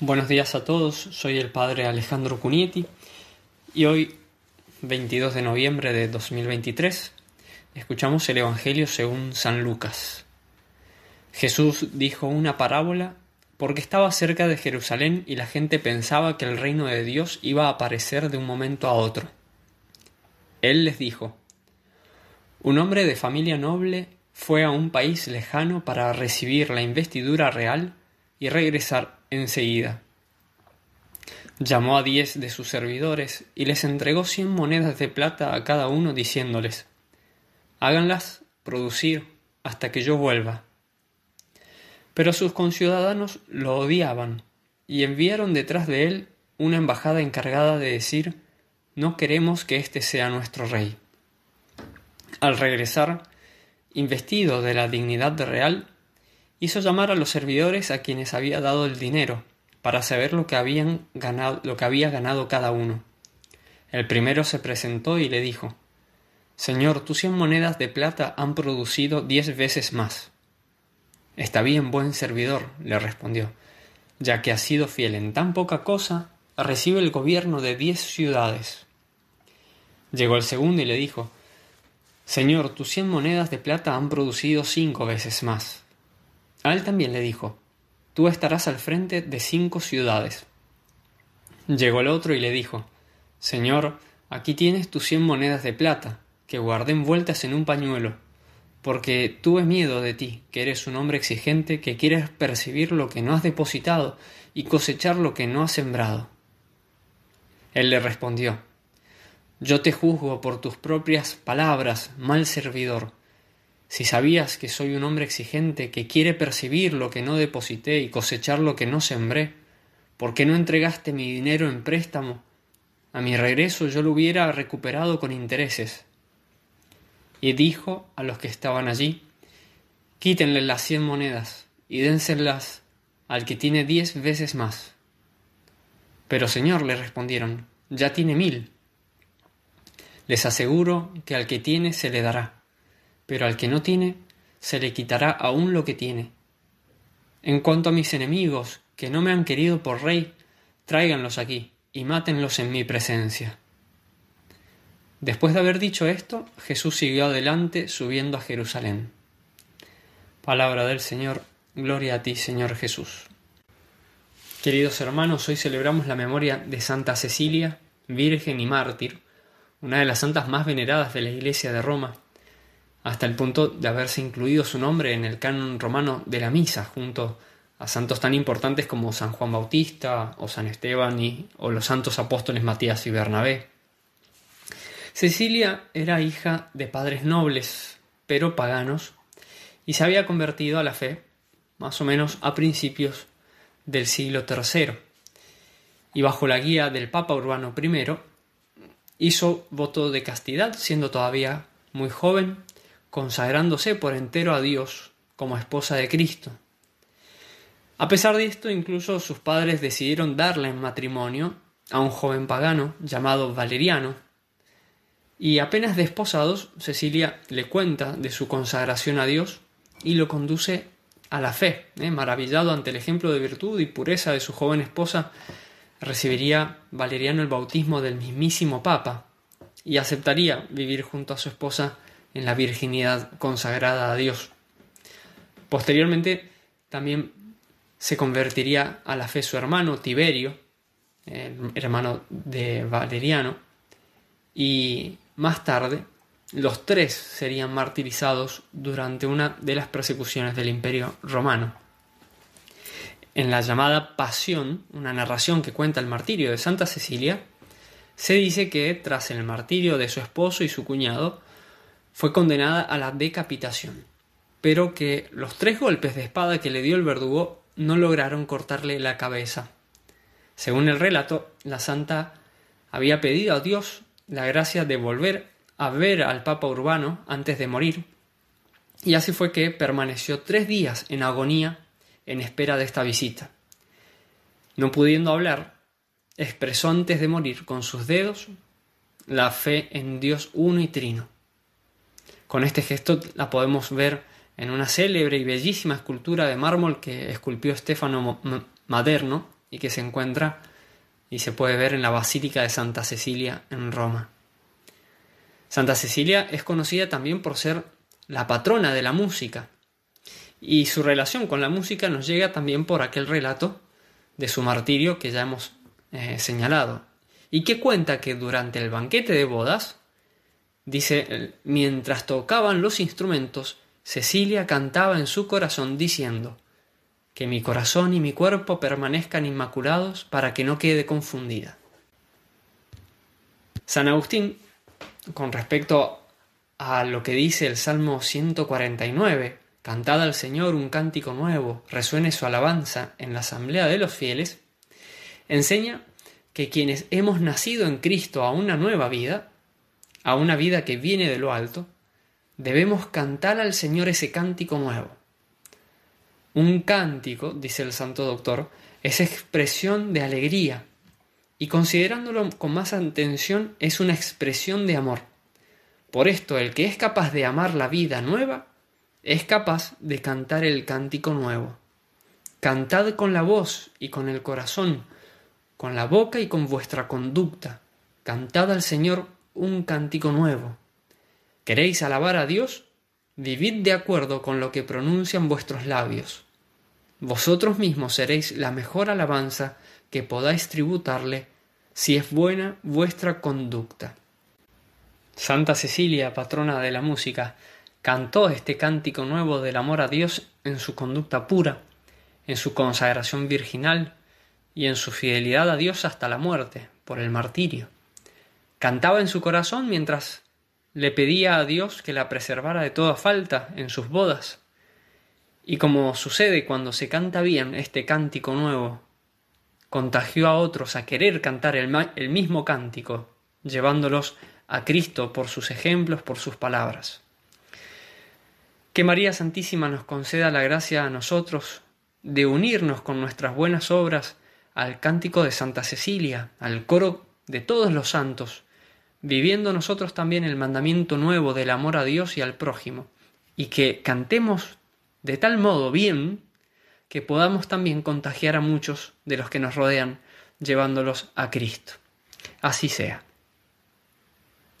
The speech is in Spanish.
Buenos días a todos, soy el padre Alejandro Cunietti y hoy, 22 de noviembre de 2023, escuchamos el Evangelio según San Lucas. Jesús dijo una parábola porque estaba cerca de Jerusalén y la gente pensaba que el reino de Dios iba a aparecer de un momento a otro. Él les dijo, Un hombre de familia noble fue a un país lejano para recibir la investidura real y regresar enseguida. Llamó a diez de sus servidores y les entregó cien monedas de plata a cada uno diciéndoles Háganlas producir hasta que yo vuelva. Pero sus conciudadanos lo odiaban y enviaron detrás de él una embajada encargada de decir No queremos que éste sea nuestro rey. Al regresar, investido de la dignidad real, hizo llamar a los servidores a quienes había dado el dinero, para saber lo que, habían ganado, lo que había ganado cada uno. El primero se presentó y le dijo Señor, tus cien monedas de plata han producido diez veces más. Está bien, buen servidor, le respondió, ya que has sido fiel en tan poca cosa, recibe el gobierno de diez ciudades. Llegó el segundo y le dijo Señor, tus cien monedas de plata han producido cinco veces más. A él también le dijo, Tú estarás al frente de cinco ciudades. Llegó el otro y le dijo, Señor, aquí tienes tus cien monedas de plata, que guardé envueltas en un pañuelo, porque tuve miedo de ti, que eres un hombre exigente, que quieres percibir lo que no has depositado y cosechar lo que no has sembrado. Él le respondió, Yo te juzgo por tus propias palabras, mal servidor. Si sabías que soy un hombre exigente, que quiere percibir lo que no deposité y cosechar lo que no sembré, ¿por qué no entregaste mi dinero en préstamo? A mi regreso yo lo hubiera recuperado con intereses. Y dijo a los que estaban allí, quítenle las cien monedas y dénselas al que tiene diez veces más. Pero señor, le respondieron, ya tiene mil. Les aseguro que al que tiene se le dará pero al que no tiene, se le quitará aún lo que tiene. En cuanto a mis enemigos, que no me han querido por rey, tráiganlos aquí y mátenlos en mi presencia. Después de haber dicho esto, Jesús siguió adelante subiendo a Jerusalén. Palabra del Señor, gloria a ti, Señor Jesús. Queridos hermanos, hoy celebramos la memoria de Santa Cecilia, Virgen y Mártir, una de las santas más veneradas de la Iglesia de Roma, hasta el punto de haberse incluido su nombre en el canon romano de la misa, junto a santos tan importantes como San Juan Bautista o San Esteban y, o los santos apóstoles Matías y Bernabé. Cecilia era hija de padres nobles, pero paganos, y se había convertido a la fe más o menos a principios del siglo III. Y bajo la guía del Papa Urbano I, hizo voto de castidad, siendo todavía muy joven, consagrándose por entero a Dios como esposa de Cristo. A pesar de esto, incluso sus padres decidieron darle en matrimonio a un joven pagano llamado Valeriano, y apenas desposados, Cecilia le cuenta de su consagración a Dios y lo conduce a la fe. ¿eh? Maravillado ante el ejemplo de virtud y pureza de su joven esposa, recibiría Valeriano el bautismo del mismísimo Papa y aceptaría vivir junto a su esposa en la virginidad consagrada a Dios. Posteriormente también se convertiría a la fe su hermano Tiberio, hermano de Valeriano, y más tarde los tres serían martirizados durante una de las persecuciones del imperio romano. En la llamada Pasión, una narración que cuenta el martirio de Santa Cecilia, se dice que tras el martirio de su esposo y su cuñado, fue condenada a la decapitación, pero que los tres golpes de espada que le dio el verdugo no lograron cortarle la cabeza. Según el relato, la santa había pedido a Dios la gracia de volver a ver al Papa Urbano antes de morir, y así fue que permaneció tres días en agonía en espera de esta visita. No pudiendo hablar, expresó antes de morir con sus dedos la fe en Dios uno y trino. Con este gesto la podemos ver en una célebre y bellísima escultura de mármol que esculpió Stefano Maderno y que se encuentra y se puede ver en la Basílica de Santa Cecilia en Roma. Santa Cecilia es conocida también por ser la patrona de la música, y su relación con la música nos llega también por aquel relato de su martirio que ya hemos eh, señalado, y que cuenta que durante el banquete de bodas, dice, mientras tocaban los instrumentos, Cecilia cantaba en su corazón diciendo, que mi corazón y mi cuerpo permanezcan inmaculados para que no quede confundida. San Agustín, con respecto a lo que dice el Salmo 149, Cantad al Señor un cántico nuevo, resuene su alabanza en la asamblea de los fieles, enseña que quienes hemos nacido en Cristo a una nueva vida, a una vida que viene de lo alto, debemos cantar al Señor ese cántico nuevo. Un cántico, dice el santo doctor, es expresión de alegría y considerándolo con más atención es una expresión de amor. Por esto el que es capaz de amar la vida nueva es capaz de cantar el cántico nuevo. Cantad con la voz y con el corazón, con la boca y con vuestra conducta. Cantad al Señor un cántico nuevo. ¿Queréis alabar a Dios? Vivid de acuerdo con lo que pronuncian vuestros labios. Vosotros mismos seréis la mejor alabanza que podáis tributarle si es buena vuestra conducta. Santa Cecilia, patrona de la música, cantó este cántico nuevo del amor a Dios en su conducta pura, en su consagración virginal y en su fidelidad a Dios hasta la muerte, por el martirio. Cantaba en su corazón mientras le pedía a Dios que la preservara de toda falta en sus bodas. Y como sucede cuando se canta bien este cántico nuevo, contagió a otros a querer cantar el, el mismo cántico, llevándolos a Cristo por sus ejemplos, por sus palabras. Que María Santísima nos conceda la gracia a nosotros de unirnos con nuestras buenas obras al cántico de Santa Cecilia, al coro de todos los santos, viviendo nosotros también el mandamiento nuevo del amor a Dios y al prójimo, y que cantemos de tal modo bien que podamos también contagiar a muchos de los que nos rodean, llevándolos a Cristo. Así sea.